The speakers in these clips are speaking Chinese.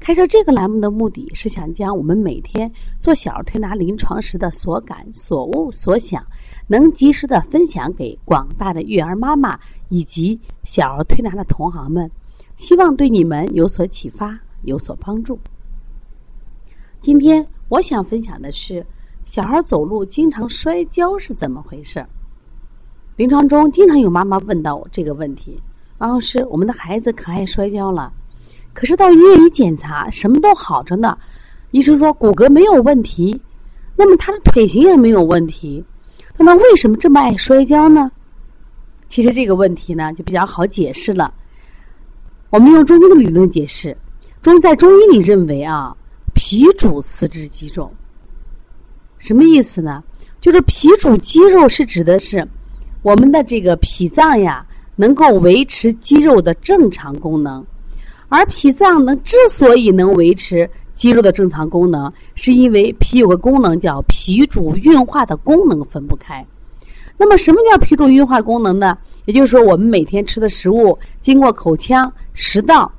开设这个栏目的目的是想将我们每天做小儿推拿临床时的所感、所悟、所想，能及时的分享给广大的育儿妈妈以及小儿推拿的同行们，希望对你们有所启发、有所帮助。今天我想分享的是，小孩走路经常摔跤是怎么回事？临床中经常有妈妈问到我这个问题：王老师，我们的孩子可爱摔跤了。可是到医院一检查，什么都好着呢。医生说骨骼没有问题，那么他的腿型也没有问题，那他为什么这么爱摔跤呢？其实这个问题呢就比较好解释了。我们用中医的理论解释，中医在中医里认为啊，脾主四肢肌肉。什么意思呢？就是脾主肌肉是指的是我们的这个脾脏呀，能够维持肌肉的正常功能。而脾脏能之所以能维持肌肉的正常功能，是因为脾有个功能叫脾主运化的功能分不开。那么，什么叫脾主运化功能呢？也就是说，我们每天吃的食物经过口腔、食道，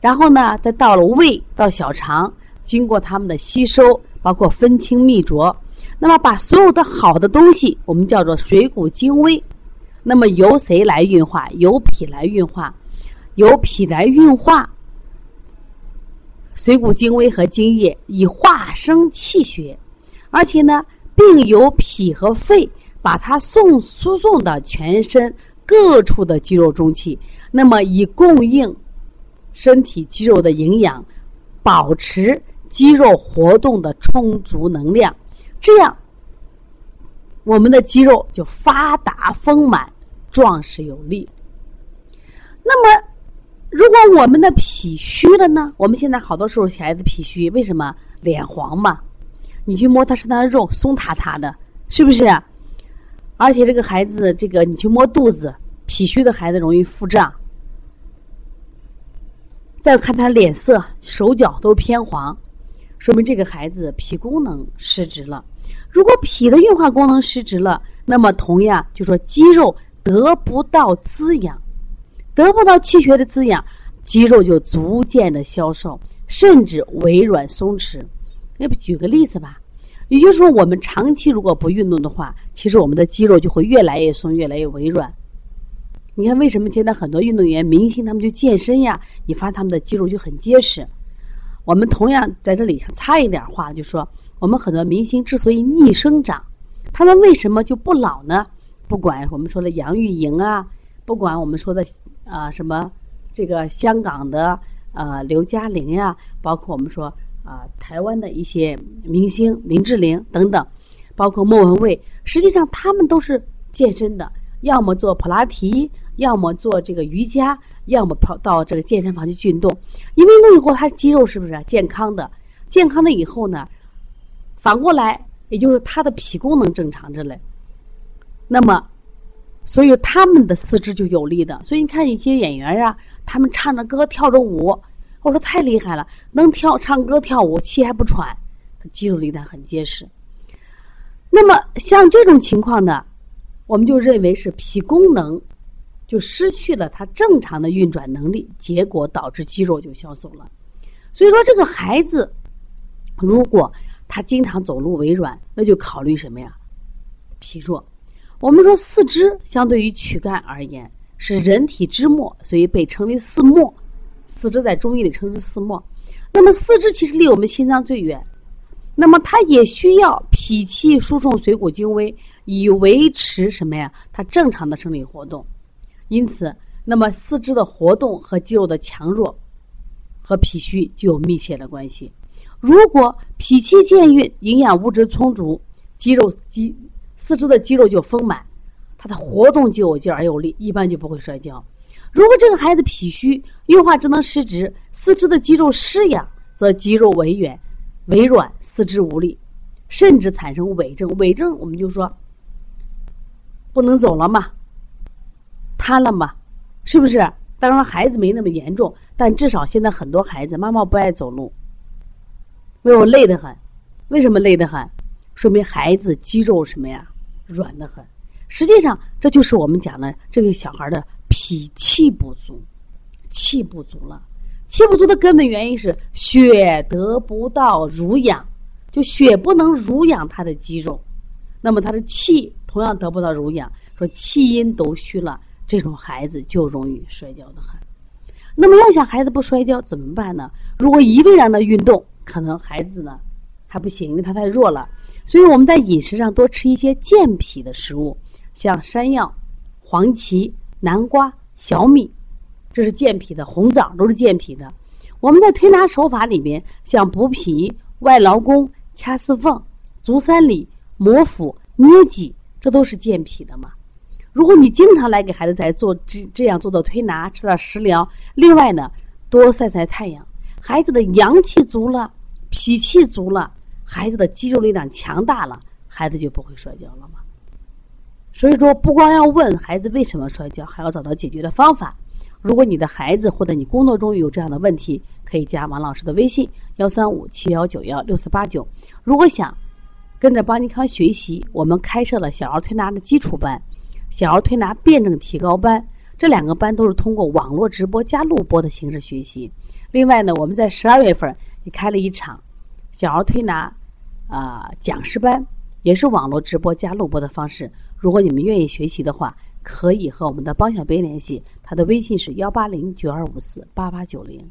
然后呢，再到了胃、到小肠，经过它们的吸收，包括分清泌浊，那么把所有的好的东西，我们叫做水谷精微。那么由谁来运化？由脾来运化。由脾来运化水谷精微和精液，以化生气血，而且呢，并由脾和肺把它送输送到全身各处的肌肉中去，那么以供应身体肌肉的营养，保持肌肉活动的充足能量，这样我们的肌肉就发达丰满、壮实有力。那么。如果我们的脾虚了呢？我们现在好多时候小孩子脾虚，为什么脸黄嘛？你去摸他身上的肉，松塌塌的，是不是？而且这个孩子，这个你去摸肚子，脾虚的孩子容易腹胀。再看他脸色，手脚都偏黄，说明这个孩子脾功能失职了。如果脾的运化功能失职了，那么同样就说肌肉得不到滋养。得不到气血的滋养，肌肉就逐渐的消瘦，甚至微软松弛。要不举个例子吧，也就是说，我们长期如果不运动的话，其实我们的肌肉就会越来越松，越来越微软。你看，为什么现在很多运动员、明星他们就健身呀？你发现他们的肌肉就很结实。我们同样在这里插一点话，就说我们很多明星之所以逆生长，他们为什么就不老呢？不管我们说的杨钰莹啊，不管我们说的。啊，什么这个香港的呃刘嘉玲呀，包括我们说啊台湾的一些明星林志玲等等，包括莫文蔚，实际上他们都是健身的，要么做普拉提，要么做这个瑜伽，要么跑到这个健身房去运动。因为运动以后，他肌肉是不是健康的？健康的以后呢，反过来也就是他的脾功能正常着嘞。那么。所以他们的四肢就有力的，所以你看一些演员啊，他们唱着歌跳着舞，我说太厉害了，能跳唱歌跳舞，气还不喘，肌肉力量很结实。那么像这种情况呢，我们就认为是脾功能就失去了它正常的运转能力，结果导致肌肉就消瘦了。所以说这个孩子如果他经常走路微软，那就考虑什么呀？脾弱。我们说四肢相对于躯干而言是人体之末，所以被称为四末。四肢在中医里称之四末。那么四肢其实离我们心脏最远，那么它也需要脾气输送水谷精微，以维持什么呀？它正常的生理活动。因此，那么四肢的活动和肌肉的强弱和脾虚就有密切的关系。如果脾气健运，营养物质充足，肌肉肌。四肢的肌肉就丰满，它的活动就有劲而有力，一般就不会摔跤。如果这个孩子脾虚，运化职能失职，四肢的肌肉失养，则肌肉萎软，萎软，四肢无力，甚至产生痿症。痿症我们就说不能走了嘛，瘫了嘛，是不是？当然孩子没那么严重，但至少现在很多孩子妈妈不爱走路，为我累得很。为什么累得很？说明孩子肌肉什么呀，软得很。实际上，这就是我们讲的这个小孩的脾气不足，气不足了。气不足的根本原因是血得不到濡养，就血不能濡养他的肌肉，那么他的气同样得不到濡养。说气阴都虚了，这种孩子就容易摔跤的很。那么要想孩子不摔跤怎么办呢？如果一味让他运动，可能孩子呢它不行，因为它太弱了。所以我们在饮食上多吃一些健脾的食物，像山药、黄芪、南瓜、小米，这是健脾的；红枣都是健脾的。我们在推拿手法里面，像补脾、外劳宫、掐四缝、足三里、摩腹、捏脊，这都是健脾的嘛。如果你经常来给孩子在做这这样做的推拿，吃点食疗，另外呢，多晒晒太阳，孩子的阳气足了，脾气足了，孩子的肌肉力量强大了，孩子就不会摔跤了嘛。所以说，不光要问孩子为什么摔跤，还要找到解决的方法。如果你的孩子或者你工作中有这样的问题，可以加王老师的微信：幺三五七幺九幺六四八九。如果想跟着邦尼康学习，我们开设了小儿推拿的基础班。小儿推拿辩证提高班，这两个班都是通过网络直播加录播的形式学习。另外呢，我们在十二月份也开了一场小儿推拿啊讲师班，也是网络直播加录播的方式。如果你们愿意学习的话，可以和我们的帮小编联系，他的微信是幺八零九二五四八八九零。